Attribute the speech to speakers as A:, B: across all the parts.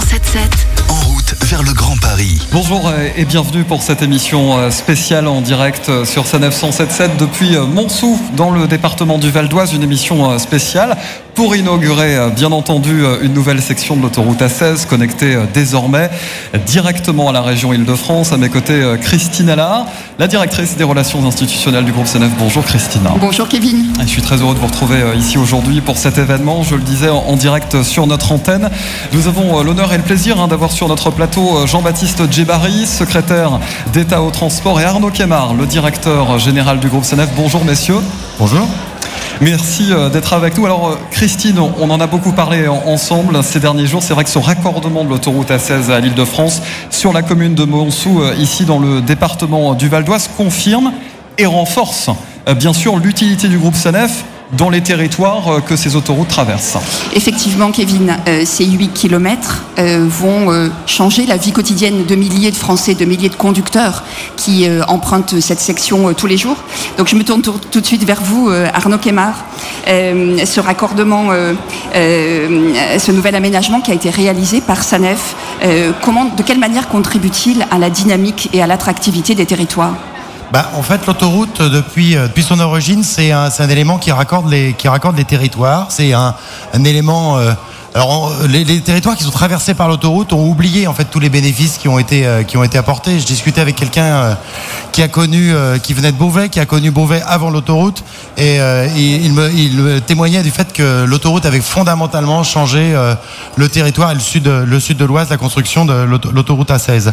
A: 177.
B: En route vers le Grand Paris.
C: Bonjour et bienvenue pour cette émission euh, spéciale en direct euh, sur sa 177 depuis euh, Montsou dans le département du Val d'Oise, une émission spéciale pour inaugurer bien entendu une nouvelle section de l'autoroute A16 connectée désormais directement à la région Île-de-France. À mes côtés, Christine Allard, la directrice des relations institutionnelles du groupe CNF. Bonjour Christine.
D: Bonjour Kevin.
C: Je suis très heureux de vous retrouver ici aujourd'hui pour cet événement. Je le disais en direct sur notre antenne. Nous avons l'honneur et le plaisir hein, d'avoir sur notre plateau Jean-Baptiste Djebari, secrétaire d'État au transport, et Arnaud Kemar, le directeur général du groupe CNF. Bonjour messieurs.
E: Bonjour.
C: Merci euh, d'être avec nous. Alors euh, Christine, on en a beaucoup parlé ensemble ces derniers jours. C'est vrai que ce raccordement de l'autoroute A16 à l'île de France sur la commune de Montsou, euh, ici dans le département du Val d'Oise, confirme et renforce bien sûr l'utilité du groupe CNF dans les territoires euh, que ces autoroutes traversent.
D: Effectivement, Kevin, euh, ces 8 kilomètres euh, vont changer la vie quotidienne de milliers de Français, de milliers de conducteurs qui empruntent cette section tous les jours. Donc je me tourne tout, de suite vers vous, Arnaud Kemar. ce raccordement, ce nouvel aménagement qui a été réalisé par SANEF, comment, de quelle manière contribue-t-il à la dynamique et à l'attractivité des territoires?
E: Bah, en fait, l'autoroute, depuis, euh, depuis son origine, c'est un, élément qui raccorde les, territoires. C'est un, un, élément euh, alors, les, territoires qui sont traversés par l'autoroute ont oublié en fait tous les bénéfices qui ont été euh, qui ont été apportés. Je discutais avec quelqu'un euh, qui a connu, euh, qui venait de Beauvais, qui a connu Beauvais avant l'autoroute, et il, me, témoignait du fait que l'autoroute avait fondamentalement changé le territoire et le sud, le sud de l'Oise, la construction de l'autoroute A16.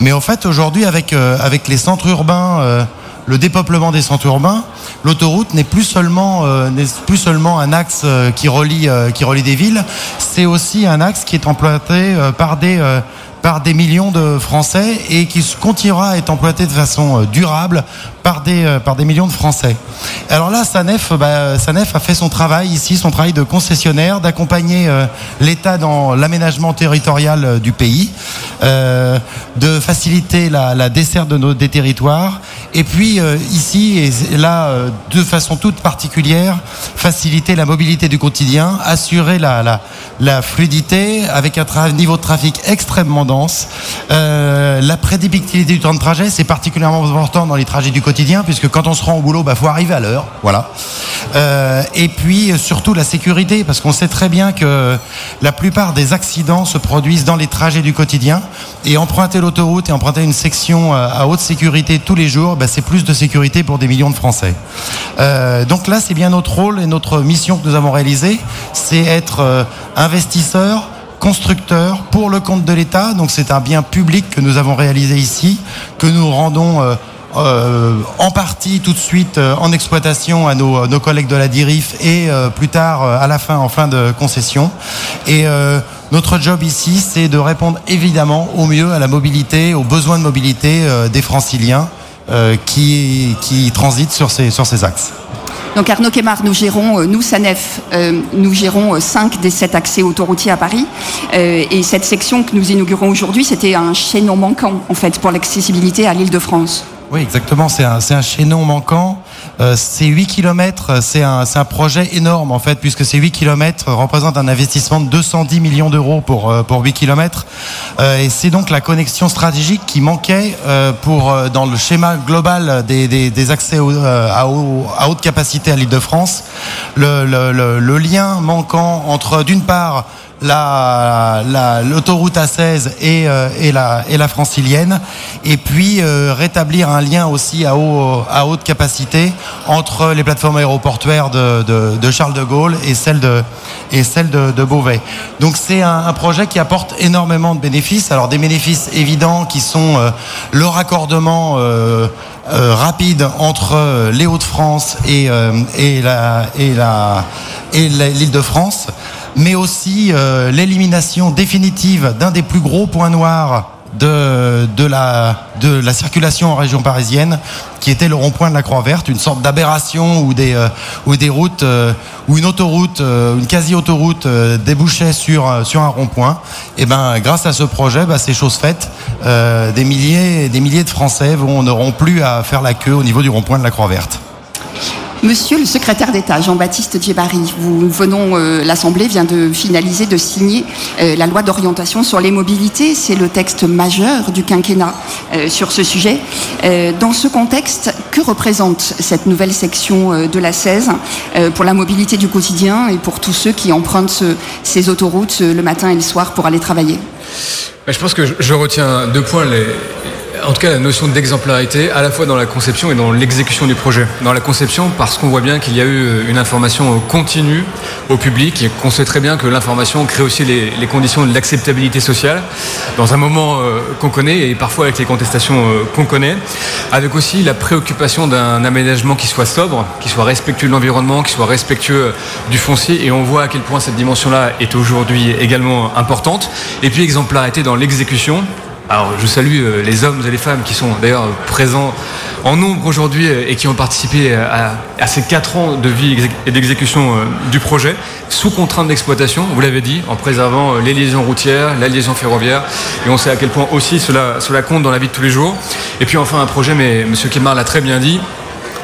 E: Mais en fait, aujourd'hui, avec avec les centres urbains le dépeuplement des centres urbains, l'autoroute n'est plus seulement euh, n'est plus seulement un axe euh, qui relie euh, qui relie des villes, c'est aussi un axe qui est emprunté par des par des millions de Français et qui continuera à être employé de façon durable par des, par des millions de Français. Alors là, Sanef, bah, Sanef a fait son travail ici, son travail de concessionnaire, d'accompagner l'État dans l'aménagement territorial du pays, de faciliter la, desserte des territoires et puis euh, ici, et là, euh, de façon toute particulière, faciliter la mobilité du quotidien, assurer la, fluidité avec un niveau de trafic extrêmement dense. Euh, la prédictibilité du temps de trajet, c'est particulièrement important dans les trajets du quotidien, puisque quand on se rend au boulot, bah faut arriver à l'heure, voilà. Et puis surtout la sécurité, parce qu'on sait très bien que la plupart des accidents se produisent dans les trajets du quotidien, et emprunter l'autoroute et emprunter une section à haute sécurité tous les jours, bah, c'est plus de sécurité pour des millions de Français. Euh, donc là, c'est bien notre rôle et notre mission que nous avons réalisé, c'est être euh, investisseur, constructeur pour le compte de l'État. Donc c'est un bien public que nous avons réalisé ici, que nous rendons euh, en partie tout de suite en exploitation à nos, collègues de la DIRIF et plus tard à la fin en fin de concession. Et notre job ici, c'est de répondre évidemment au mieux à la mobilité, aux besoins de mobilité des franciliens. Euh, qui, qui transitent sur ces, sur ces axes.
D: Donc Arnaud Kemar, nous gérons, euh, nous SANEF, euh, nous gérons 5 des 7 accès autoroutiers à Paris. et cette section que nous inaugurons aujourd'hui, c'était un chaînon manquant en fait pour l'accessibilité à l'île de France.
E: Oui, exactement. C'est un, un, chaînon manquant. Euh, ces 8 km, c'est un, projet énorme en fait, puisque ces 8 km représentent un investissement de 210 millions d'euros pour, euh, pour 8 km. Euh, et c'est donc la connexion stratégique qui manquait euh, pour, euh, dans le schéma global des, accès à, haut, à, haute capacité à l'île de France. Le lien manquant entre, d'une part, l'autoroute la, A16 et, euh, et, la, et la francilienne, et puis euh, rétablir un lien aussi à, haut, à haute capacité entre les plateformes aéroportuaires de, de, de Charles de Gaulle et celles de, et celle de, de Beauvais. Donc c'est un, un, projet qui apporte énormément de bénéfices. Alors des bénéfices évidents qui sont euh, le raccordement euh, euh, rapide entre les Hauts-de-France et, et la et la et l'île de France mais aussi euh, l'élimination définitive d'un des plus gros points noirs de, de, la, de la circulation en région parisienne, qui était le rond-point de la Croix Verte, une sorte d'aberration où des, euh, des routes, euh, une autoroute, euh, une quasi-autoroute euh, débouchait sur, sur un rond-point. Et ben, grâce à ce projet, bah, c'est chose faite. des milliers, des milliers de Français vont, n'auront plus à faire la queue au niveau du rond-point de la Croix Verte.
D: Monsieur le secrétaire d'État, Jean-Baptiste Djebari, vous venons, euh, l'Assemblée vient de finaliser, de signer euh, la loi d'orientation sur les mobilités. C'est le texte majeur du quinquennat euh, sur ce sujet. dans ce contexte, que représente cette nouvelle section de la 16 pour la mobilité du quotidien et pour tous ceux qui empruntent ces autoroutes le matin et le soir pour aller travailler?
A: Je pense que je retiens deux points. En tout cas la notion d'exemplarité à la fois dans la conception et dans l'exécution du projet. Dans la conception, parce qu'on voit bien qu'il y a eu euh, une information euh, continue au public et qu'on sait très bien que l'information crée aussi les, conditions de l'acceptabilité sociale dans un moment euh, qu'on connaît et parfois avec les contestations qu'on connaît, avec aussi la préoccupation d'un aménagement qui soit sobre, qui soit respectueux de l'environnement, qui soit respectueux du foncier et on voit à quel point cette dimension-là est aujourd'hui également importante. Et puis exemplarité dans l'exécution alors je salue euh, les hommes et les femmes qui sont d'ailleurs présents en nombre aujourd'hui euh, et qui ont participé à, ces quatre ans de vie et d'exécution euh, du projet, sous contrainte d'exploitation, vous l'avez dit, en préservant les liaisons routières, la liaison ferroviaire, et on sait à quel point aussi cela, cela compte dans la vie de tous les jours. Et puis enfin un projet, mais M. Kemar l'a très bien dit,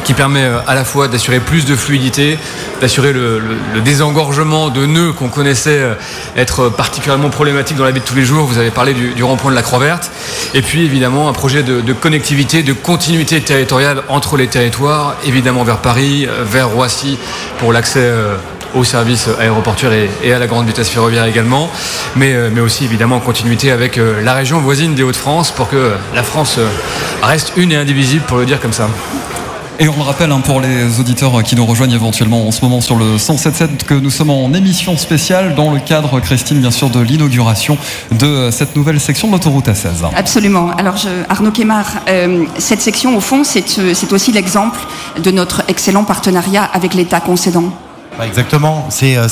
A: qui permet euh, à la fois d'assurer plus de fluidité, d'assurer le, désengorgement de nœuds qu'on connaissait euh, être particulièrement problématique dans la vie de tous les jours. Vous avez parlé du, rond-point de la Croix-Verte. Et puis évidemment un projet de, connectivité, de continuité territoriale entre les territoires, évidemment vers Paris, euh, vers Roissy pour l'accès aux services aéroportuaires et, à la grande vitesse ferroviaire également, mais, mais aussi évidemment en continuité avec la région voisine des Hauts-de-France pour que la France reste une et indivisible, pour le dire comme ça.
C: Et on le rappelle hein, pour les auditeurs qui nous rejoignent éventuellement en ce moment sur le 107.7 que nous sommes en émission spéciale dans le cadre, Christine, bien sûr, de l'inauguration de cette nouvelle section de l'autoroute A16.
D: Absolument. Alors, Arnaud Kemar, euh, cette section, au fond, c'est aussi l'exemple de notre excellent partenariat avec l'État concédant.
E: Bah, exactement. C'est euh,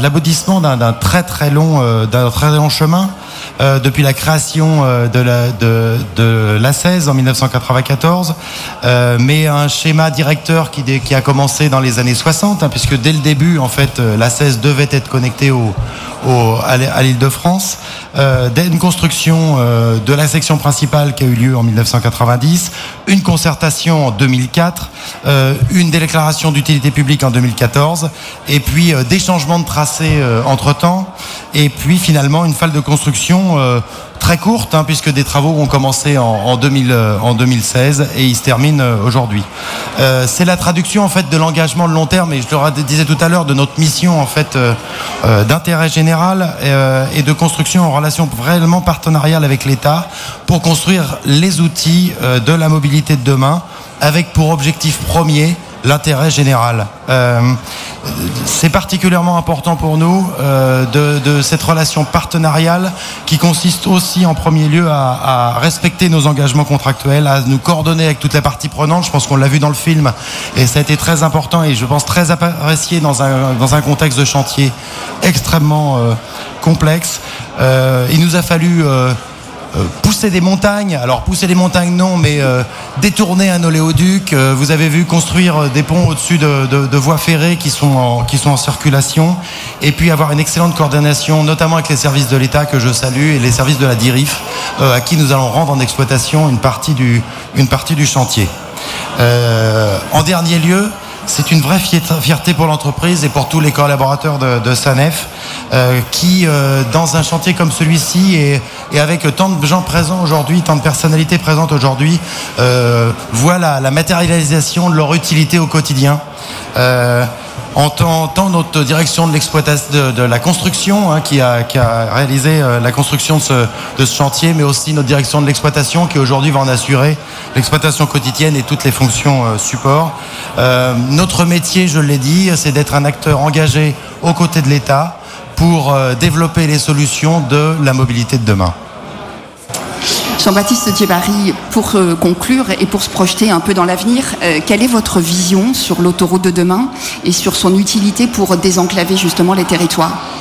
E: l'aboutissement d'un très très long euh, d'un très long chemin euh, depuis la création de la de, de l'A16 en 1994, mais un schéma directeur qui, a commencé dans les années 60, hein, puisque dès le début en fait l'A16 devait être connecté au à l'île de France, euh, une construction euh, de la section principale qui a eu lieu en 1990, une concertation en 2004, euh, une déclaration d'utilité publique en 2014, et puis des changements de tracé entre-temps, et puis finalement une phase de construction très courte, hein, puisque des travaux ont commencé en, en, 2000, en 2016 et ils se terminent aujourd'hui. c'est la traduction en fait de l'engagement de long terme, et je le disais tout à l'heure, de notre mission en fait d'intérêt général euh, et de construction en relation vraiment partenariale avec l'État pour construire les outils euh, de la mobilité de demain avec pour objectif premier l'intérêt général. Euh, c'est particulièrement important pour nous de, cette relation partenariale qui consiste aussi en premier lieu à, respecter nos engagements contractuels, à nous coordonner avec toutes les parties prenantes. Je pense qu'on l'a vu dans le film et ça a été très important et je pense très apprécié dans un, dans un contexte de chantier extrêmement euh, complexe. Euh, il nous a fallu euh, pousser des montagnes. Alors pousser des montagnes non, mais détourner un oléoduc. vous avez vu construire des ponts au-dessus de, voies ferrées qui sont, en, qui sont en circulation. Et puis avoir une excellente coordination, notamment avec les services de l'État que je salue et les services de la DIRIF, à qui nous allons rendre en exploitation une partie du, une partie du chantier. en dernier lieu, c'est une vraie fierté pour l'entreprise et pour tous les collaborateurs de, SANEF euh, qui, euh, dans un chantier comme celui-ci et, avec tant de gens présents aujourd'hui, tant de personnalités présentes aujourd'hui, euh, voient la, matérialisation de leur utilité au quotidien en tant, notre direction de l'exploitation de, la construction hein, qui, a, réalisé euh, la construction de ce, chantier, mais aussi notre direction de l'exploitation qui aujourd'hui va en assurer l'exploitation quotidienne et toutes les fonctions euh, support. Euh, notre métier, je l'ai dit, c'est d'être un acteur engagé aux côtés de l'État pour développer les solutions de la mobilité de demain.
D: Jean-Baptiste Djebari, pour euh, conclure et pour se projeter un peu dans l'avenir, euh, quelle est votre vision sur l'autoroute de demain et sur son utilité pour désenclaver justement les territoires?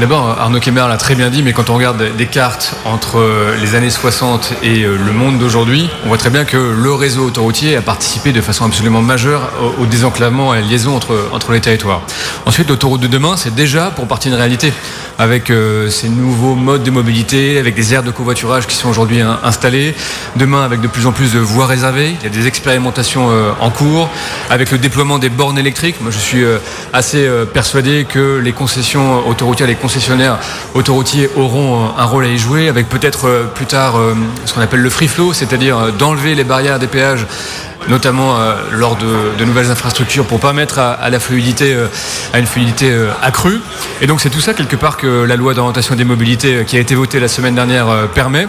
A: D'abord, Arnaud Kemer l'a très bien dit, mais quand on regarde des cartes entre euh, les années 60 et euh, le monde d'aujourd'hui, on voit très bien que le réseau autoroutier a participé de façon absolument majeure au, désenclavement et à la liaison entre, entre les territoires. Ensuite, l'autoroute de demain, c'est déjà pour partie une réalité, avec euh, ces nouveaux modes de mobilité, avec des aires de covoiturage qui sont aujourd'hui installées. Demain, avec de plus en plus de voies réservées, il y a des expérimentations en cours, avec le déploiement des bornes électriques. Moi, je suis assez persuadé que les concessions autoroutières, concessionnaires autoroutiers auront un rôle à y jouer, avec peut-être euh, plus tard euh, ce qu'on appelle le free flow, c'est-à-dire euh, d'enlever les barrières des péages notamment lors de, nouvelles infrastructures pour pas mettre à, la fluidité à une fluidité accrue. Et donc c'est tout ça quelque part que la loi d'orientation des mobilités qui a été votée la semaine dernière permet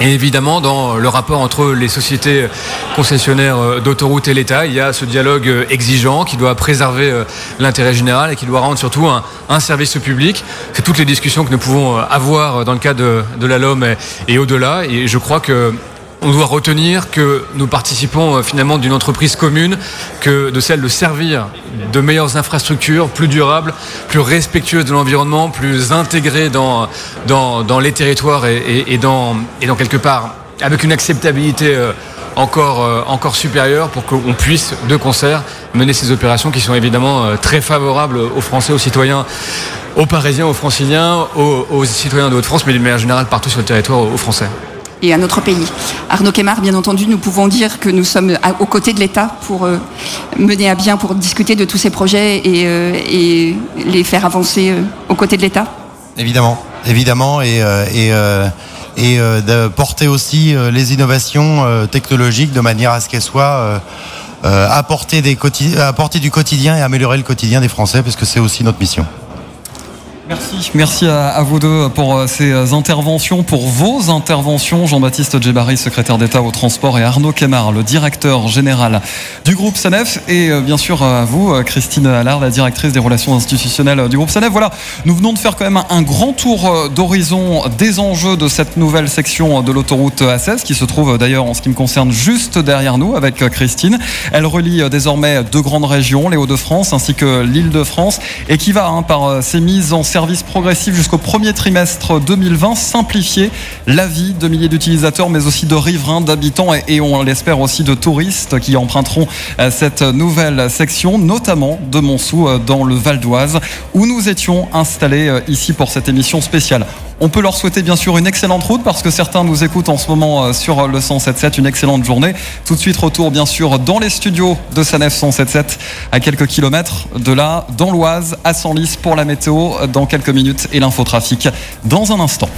A: et évidemment, dans le rapport entre les sociétés concessionnaires euh, d'autoroutes et l'État, il y a ce dialogue euh, exigeant qui doit préserver euh, l'intérêt général et qui doit rendre surtout un, service public. C'est toutes les discussions que nous pouvons avoir dans le cadre de, la LOM et au-delà. Et je crois que on doit retenir que nous participons euh, finalement d'une entreprise commune que de celle de servir de meilleures infrastructures, plus durables, plus respectueuses de l'environnement, plus intégrées dans, les territoires et, dans, et dans quelque part avec une acceptabilité euh, encore, euh, encore supérieure pour qu'on puisse de concert mener ces opérations qui sont évidemment très favorables aux Français, aux citoyens aux Parisiens, aux Franciliens, aux, aux citoyens de Haute-France, mais d'une manière générale partout sur le territoire aux Français
D: et à notre pays. Arnaud Kemar, bien entendu, nous pouvons dire que nous sommes aux côtés de l'État pour euh, mener à bien, pour discuter de tous ces projets et, euh, les faire avancer euh, aux côtés de l'État.
E: Évidemment, évidemment, et, de porter aussi les innovations technologiques de manière à ce qu'elles soient apportées du quotidien et améliorer le quotidien des Français, parce que c'est aussi notre mission.
C: Merci, merci à, vous deux pour euh, ces euh, interventions, pour vos interventions. Jean-Baptiste Djebari, secrétaire d'État au transport, et Arnaud Kemar, le directeur général du groupe SANEF. Et euh, bien sûr à vous, Christine Allard, la directrice des relations institutionnelles du groupe SANEF. Voilà, nous venons de faire quand même un grand tour d'horizon des enjeux de cette nouvelle section de l'autoroute A16, qui se trouve d'ailleurs en ce qui me concerne juste derrière nous avec Christine. Elle relie désormais deux grandes régions, les Hauts-de-France ainsi que l'Île-de-France, et qui va, hein, par ses mises en service progressif jusqu'au premier trimestre 2020, simplifier la vie de milliers d'utilisateurs, mais aussi de riverains, d'habitants et, on l'espère aussi de touristes qui emprunteront euh, cette nouvelle section, notamment de Montsou euh, dans le Val d'Oise, où nous étions installés euh, ici pour cette émission spéciale. On peut leur souhaiter bien sûr une excellente route parce que certains nous écoutent en ce moment sur le 177. Une excellente journée. Tout de suite retour bien sûr dans les studios de Sanef 177 à quelques kilomètres de là, dans l'Oise, à Senlis pour la météo dans quelques minutes et l'infotrafic dans un instant.